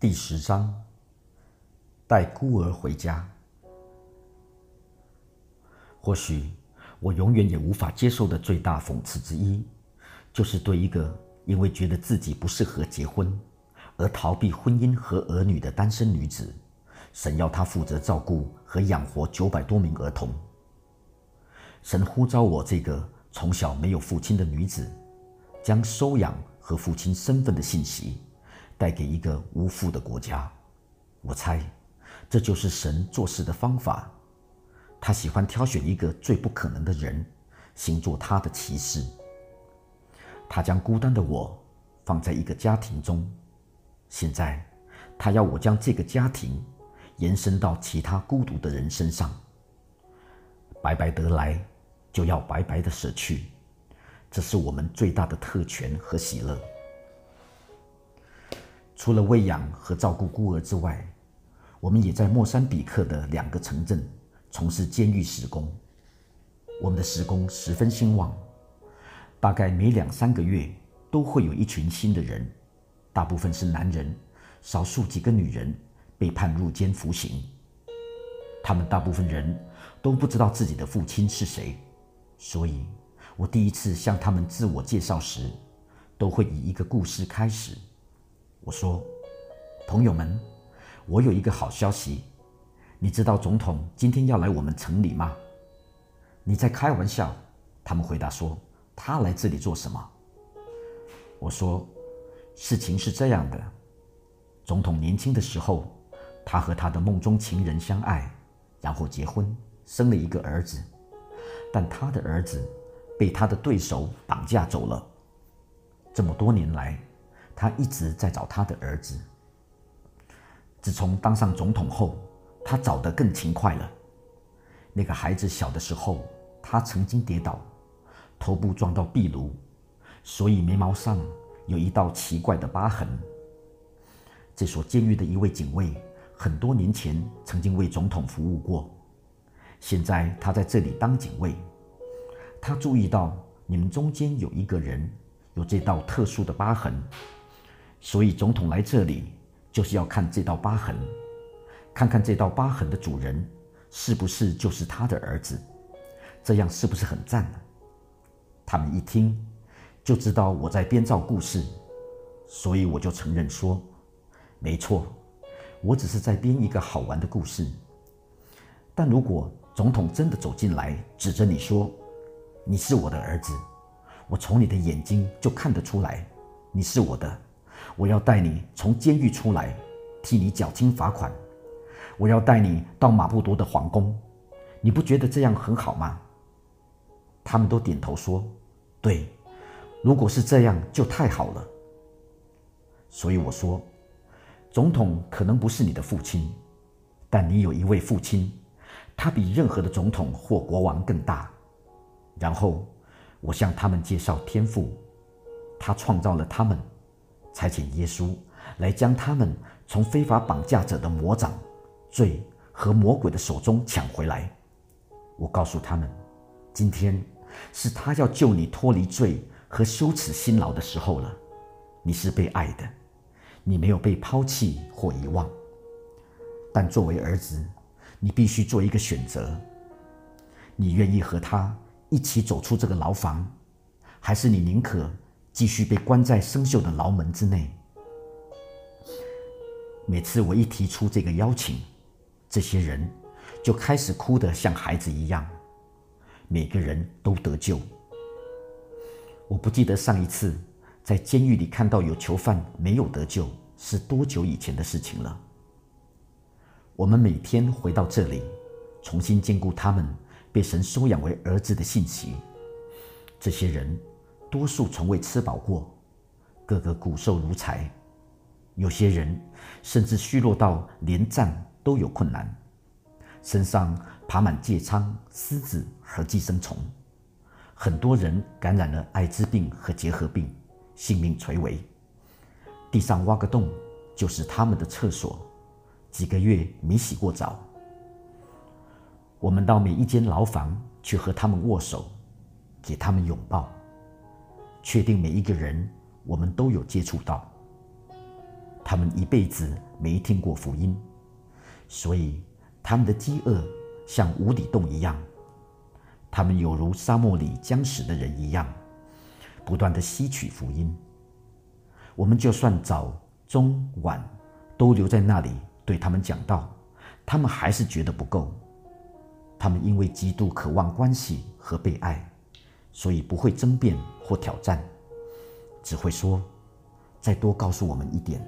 第十章，带孤儿回家。或许我永远也无法接受的最大讽刺之一，就是对一个因为觉得自己不适合结婚而逃避婚姻和儿女的单身女子，神要她负责照顾和养活九百多名儿童。神呼召我这个从小没有父亲的女子，将收养和父亲身份的信息。带给一个无父的国家，我猜，这就是神做事的方法。他喜欢挑选一个最不可能的人，行做他的骑士。他将孤单的我放在一个家庭中，现在他要我将这个家庭延伸到其他孤独的人身上。白白得来，就要白白的舍去，这是我们最大的特权和喜乐。除了喂养和照顾孤儿之外，我们也在莫桑比克的两个城镇从事监狱施工。我们的施工十分兴旺，大概每两三个月都会有一群新的人，大部分是男人，少数几个女人被判入监服刑。他们大部分人都不知道自己的父亲是谁，所以我第一次向他们自我介绍时，都会以一个故事开始。我说：“朋友们，我有一个好消息。你知道总统今天要来我们城里吗？”你在开玩笑。他们回答说：“他来这里做什么？”我说：“事情是这样的。总统年轻的时候，他和他的梦中情人相爱，然后结婚，生了一个儿子。但他的儿子被他的对手绑架走了。这么多年来。”他一直在找他的儿子。自从当上总统后，他找得更勤快了。那个孩子小的时候，他曾经跌倒，头部撞到壁炉，所以眉毛上有一道奇怪的疤痕。这所监狱的一位警卫，很多年前曾经为总统服务过，现在他在这里当警卫。他注意到你们中间有一个人有这道特殊的疤痕。所以，总统来这里就是要看这道疤痕，看看这道疤痕的主人是不是就是他的儿子，这样是不是很赞呢？他们一听就知道我在编造故事，所以我就承认说：“没错，我只是在编一个好玩的故事。”但如果总统真的走进来，指着你说：“你是我的儿子，我从你的眼睛就看得出来，你是我的。”我要带你从监狱出来，替你缴清罚款。我要带你到马布多的皇宫，你不觉得这样很好吗？他们都点头说：“对，如果是这样就太好了。”所以我说，总统可能不是你的父亲，但你有一位父亲，他比任何的总统或国王更大。然后我向他们介绍天赋，他创造了他们。差遣耶稣来将他们从非法绑架者的魔掌、罪和魔鬼的手中抢回来。我告诉他们，今天是他要救你脱离罪和羞耻辛劳的时候了。你是被爱的，你没有被抛弃或遗忘。但作为儿子，你必须做一个选择：你愿意和他一起走出这个牢房，还是你宁可？继续被关在生锈的牢门之内。每次我一提出这个邀请，这些人就开始哭得像孩子一样。每个人都得救。我不记得上一次在监狱里看到有囚犯没有得救是多久以前的事情了。我们每天回到这里，重新兼顾他们被神收养为儿子的信息。这些人。多数从未吃饱过，个个骨瘦如柴，有些人甚至虚弱到连站都有困难，身上爬满疥疮、虱子和寄生虫，很多人感染了艾滋病和结核病，性命垂危。地上挖个洞就是他们的厕所，几个月没洗过澡。我们到每一间牢房去和他们握手，给他们拥抱。确定每一个人，我们都有接触到。他们一辈子没听过福音，所以他们的饥饿像无底洞一样。他们有如沙漠里将死的人一样，不断的吸取福音。我们就算早、中、晚都留在那里对他们讲道，他们还是觉得不够。他们因为极度渴望关系和被爱，所以不会争辩或挑战，只会说：“再多告诉我们一点。”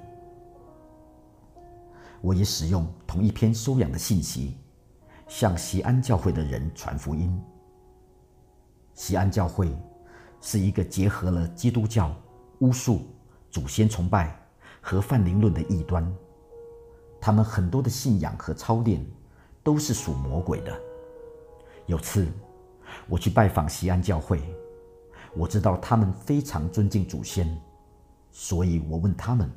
我也使用同一篇收养的信息，向西安教会的人传福音。西安教会是一个结合了基督教、巫术、祖先崇拜和泛灵论的异端。他们很多的信仰和操练都是属魔鬼的。有次我去拜访西安教会，我知道他们非常尊敬祖先，所以我问他们：“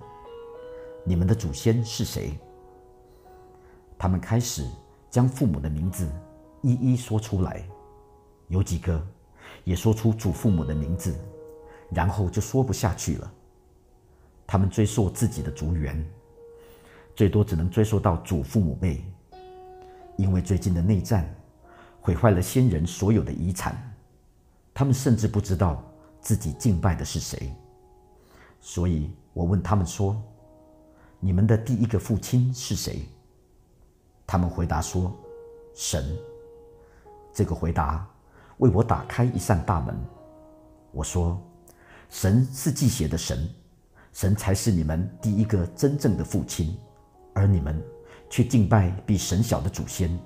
你们的祖先是谁？”他们开始将父母的名字一一说出来，有几个。也说出祖父母的名字，然后就说不下去了。他们追溯自己的族源，最多只能追溯到祖父母辈，因为最近的内战毁坏了先人所有的遗产，他们甚至不知道自己敬拜的是谁。所以我问他们说：“你们的第一个父亲是谁？”他们回答说：“神。”这个回答。为我打开一扇大门。我说：“神是祭血的神，神才是你们第一个真正的父亲，而你们却敬拜比神小的祖先。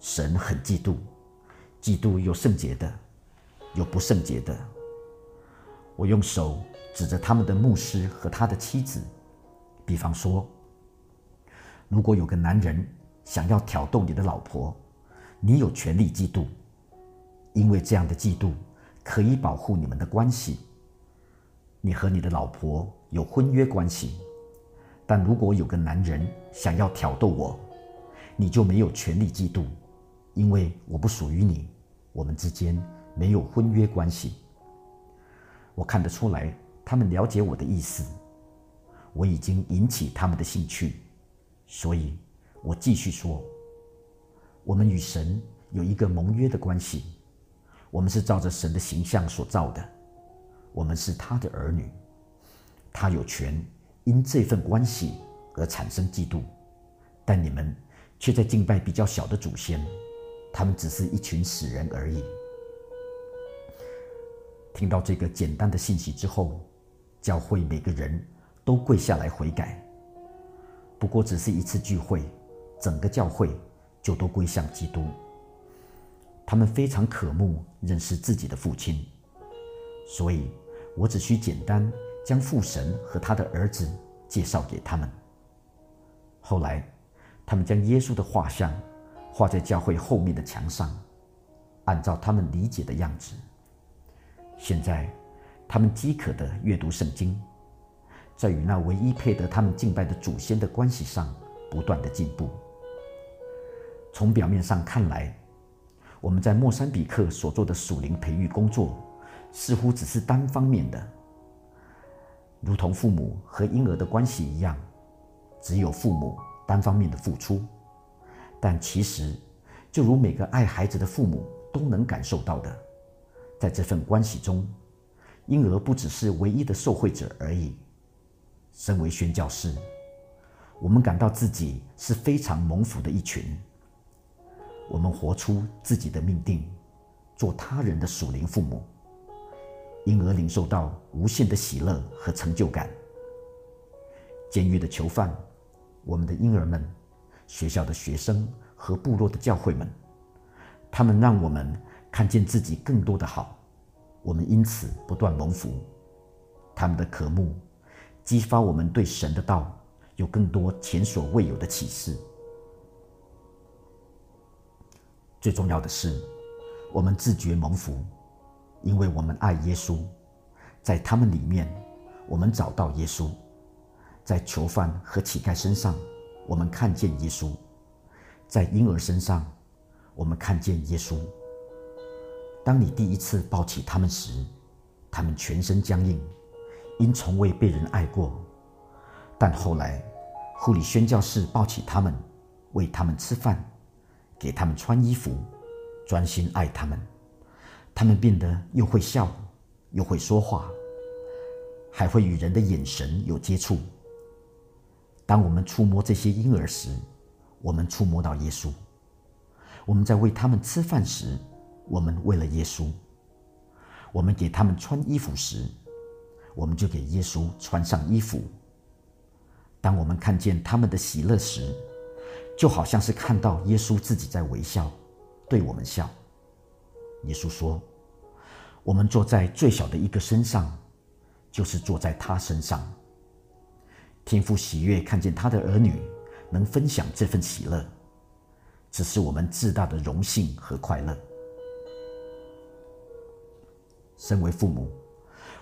神很嫉妒，嫉妒有圣洁的，有不圣洁的。”我用手指着他们的牧师和他的妻子，比方说：“如果有个男人想要挑逗你的老婆，你有权利嫉妒。”因为这样的嫉妒可以保护你们的关系。你和你的老婆有婚约关系，但如果有个男人想要挑逗我，你就没有权利嫉妒，因为我不属于你，我们之间没有婚约关系。我看得出来，他们了解我的意思。我已经引起他们的兴趣，所以我继续说：我们与神有一个盟约的关系。我们是照着神的形象所造的，我们是他的儿女，他有权因这份关系而产生嫉妒，但你们却在敬拜比较小的祖先，他们只是一群死人而已。听到这个简单的信息之后，教会每个人都跪下来悔改。不过只是一次聚会，整个教会就都归向基督。他们非常渴慕认识自己的父亲，所以我只需简单将父神和他的儿子介绍给他们。后来，他们将耶稣的画像画在教会后面的墙上，按照他们理解的样子。现在，他们饥渴的阅读圣经，在与那唯一配得他们敬拜的祖先的关系上不断的进步。从表面上看来，我们在莫桑比克所做的属灵培育工作，似乎只是单方面的，如同父母和婴儿的关系一样，只有父母单方面的付出。但其实，就如每个爱孩子的父母都能感受到的，在这份关系中，婴儿不只是唯一的受惠者而已。身为宣教师，我们感到自己是非常蒙福的一群。我们活出自己的命定，做他人的属灵父母，因而领受到无限的喜乐和成就感。监狱的囚犯，我们的婴儿们，学校的学生和部落的教会们，他们让我们看见自己更多的好，我们因此不断蒙福。他们的渴慕，激发我们对神的道有更多前所未有的启示。最重要的是，我们自觉蒙福，因为我们爱耶稣。在他们里面，我们找到耶稣；在囚犯和乞丐身上，我们看见耶稣；在婴儿身上，我们看见耶稣。当你第一次抱起他们时，他们全身僵硬，因从未被人爱过。但后来，护理宣教士抱起他们，喂他们吃饭，给他们穿衣服，专心爱他们。他们变得又会笑，又会说话，还会与人的眼神有接触。当我们触摸这些婴儿时，我们触摸到耶稣；我们在喂他们吃饭时，我们为了耶稣；我们给他们穿衣服时，我们就给耶稣穿上衣服。当我们看见他们的喜乐时，就好像是看到耶稣自己在微笑，对我们笑。耶稣说：“我们坐在最小的一个身上，就是坐在他身上。天父喜悦看见他的儿女能分享这份喜乐，这是我们自大的荣幸和快乐。身为父母，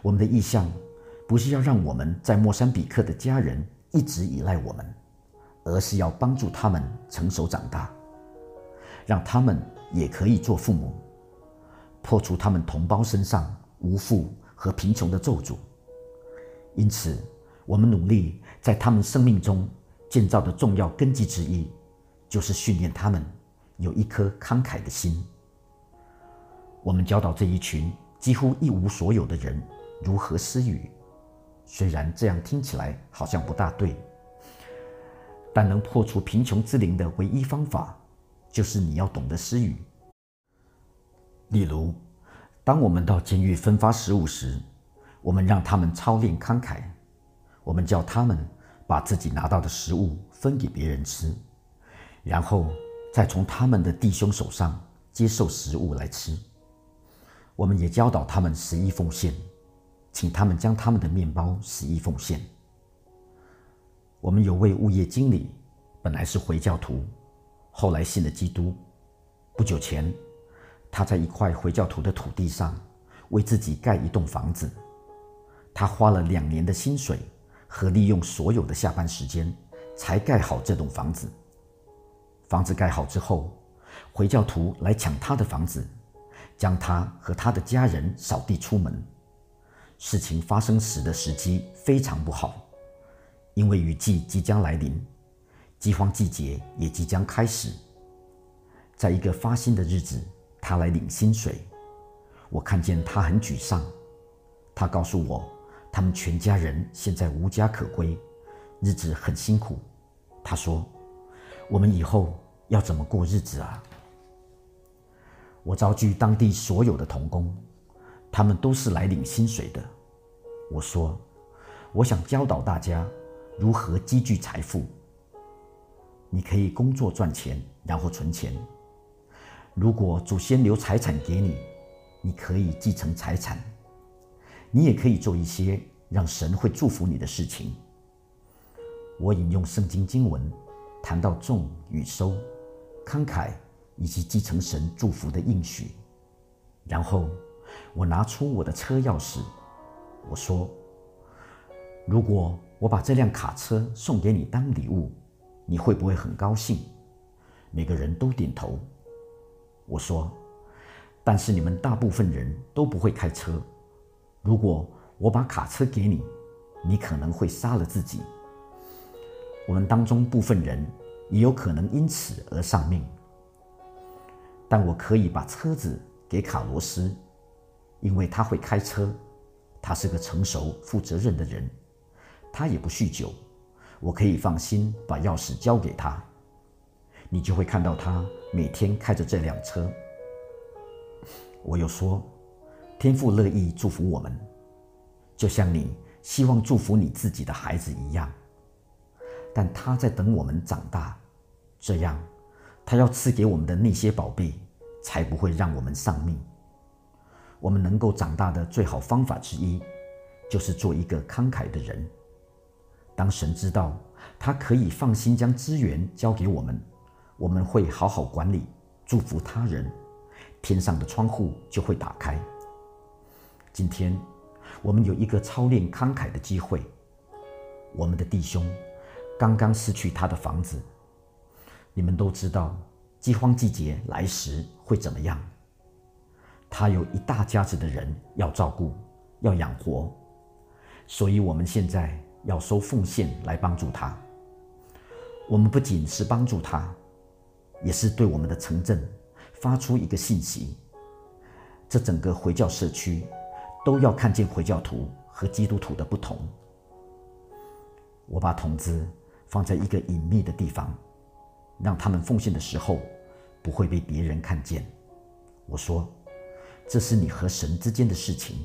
我们的意向不是要让我们在莫桑比克的家人一直依赖我们，而是要帮助他们成熟长大，让他们也可以做父母。”破除他们同胞身上无父和贫穷的咒诅。因此，我们努力在他们生命中建造的重要根基之一，就是训练他们有一颗慷慨的心。我们教导这一群几乎一无所有的人如何施予，虽然这样听起来好像不大对，但能破除贫穷之灵的唯一方法，就是你要懂得施予。例如，当我们到监狱分发食物时，我们让他们操练慷慨。我们叫他们把自己拿到的食物分给别人吃，然后再从他们的弟兄手上接受食物来吃。我们也教导他们十一奉献，请他们将他们的面包十一奉献。我们有位物业经理，本来是回教徒，后来信了基督。不久前。他在一块回教徒的土地上为自己盖一栋房子，他花了两年的薪水和利用所有的下班时间才盖好这栋房子。房子盖好之后，回教徒来抢他的房子，将他和他的家人扫地出门。事情发生时的时机非常不好，因为雨季即将来临，饥荒季节也即将开始。在一个发薪的日子。他来领薪水，我看见他很沮丧。他告诉我，他们全家人现在无家可归，日子很辛苦。他说：“我们以后要怎么过日子啊？”我召集当地所有的童工，他们都是来领薪水的。我说：“我想教导大家如何积聚财富。你可以工作赚钱，然后存钱。”如果祖先留财产给你，你可以继承财产。你也可以做一些让神会祝福你的事情。我引用圣经经文，谈到种与收、慷慨以及继承神祝福的应许。然后我拿出我的车钥匙，我说：“如果我把这辆卡车送给你当礼物，你会不会很高兴？”每个人都点头。我说：“但是你们大部分人都不会开车。如果我把卡车给你，你可能会杀了自己。我们当中部分人也有可能因此而丧命。但我可以把车子给卡罗斯，因为他会开车，他是个成熟、负责任的人，他也不酗酒。我可以放心把钥匙交给他。”你就会看到他每天开着这辆车。我又说，天父乐意祝福我们，就像你希望祝福你自己的孩子一样。但他在等我们长大，这样他要赐给我们的那些宝贝，才不会让我们丧命。我们能够长大的最好方法之一，就是做一个慷慨的人。当神知道他可以放心将资源交给我们。我们会好好管理，祝福他人，天上的窗户就会打开。今天，我们有一个操练慷慨的机会。我们的弟兄刚刚失去他的房子，你们都知道，饥荒季节来时会怎么样。他有一大家子的人要照顾，要养活，所以我们现在要收奉献来帮助他。我们不仅是帮助他，也是对我们的城镇发出一个信息：这整个回教社区都要看见回教徒和基督徒的不同。我把筒子放在一个隐秘的地方，让他们奉献的时候不会被别人看见。我说：“这是你和神之间的事情，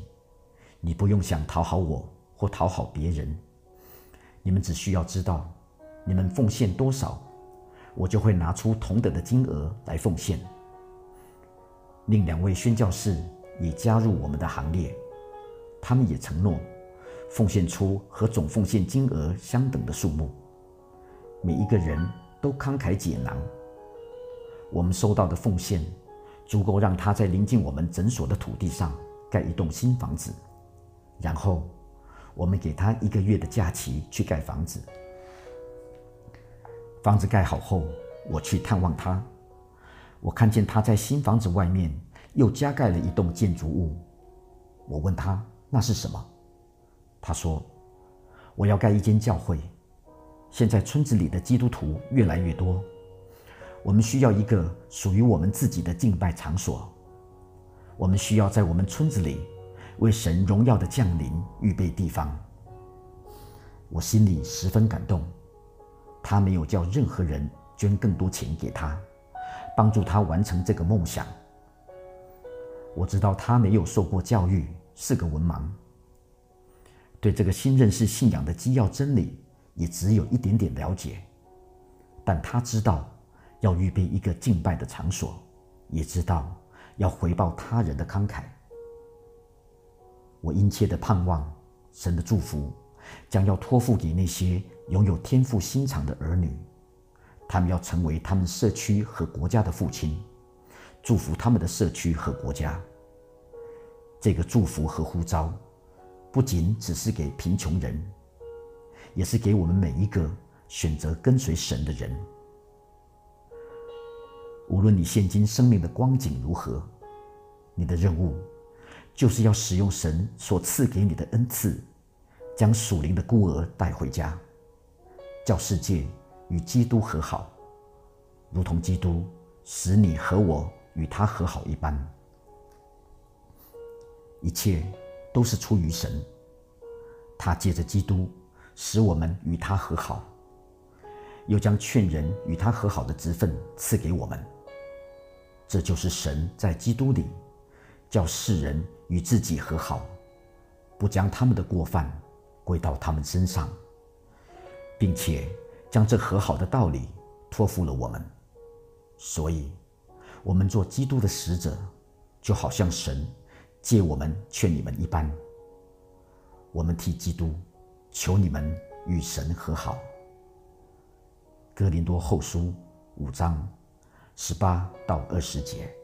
你不用想讨好我或讨好别人。你们只需要知道，你们奉献多少，我就会拿出同等的金额来奉献。”另两位宣教士也加入我们的行列，他们也承诺奉献出和总奉献金额相等的数目。每一个人都慷慨解囊，我们收到的奉献。足够让他在临近我们诊所的土地上盖一栋新房子，然后我们给他一个月的假期去盖房子。房子盖好后，我去探望他，我看见他在新房子外面又加盖了一栋建筑物。我问他那是什么，他说：“我要盖一间教会。现在村子里的基督徒越来越多。”我们需要一个属于我们自己的敬拜场所。我们需要在我们村子里为神荣耀的降临预备地方。我心里十分感动。他没有叫任何人捐更多钱给他，帮助他完成这个梦想。我知道他没有受过教育，是个文盲，对这个新认识信仰的基要真理也只有一点点了解，但他知道。要预备一个敬拜的场所，也知道要回报他人的慷慨。我殷切的盼望神的祝福将要托付给那些拥有天赋心肠的儿女，他们要成为他们社区和国家的父亲，祝福他们的社区和国家。这个祝福和呼召，不仅只是给贫穷人，也是给我们每一个选择跟随神的人。无论你现今生命的光景如何，你的任务就是要使用神所赐给你的恩赐，将属灵的孤儿带回家，叫世界与基督和好，如同基督使你和我与他和好一般。一切都是出于神，他借着基督使我们与他和好，又将劝人与他和好的职分赐给我们。这就是神在基督里，叫世人与自己和好，不将他们的过犯归到他们身上，并且将这和好的道理托付了我们。所以，我们做基督的使者，就好像神借我们劝你们一般。我们替基督求你们与神和好。哥林多后书五章。十八到二十节。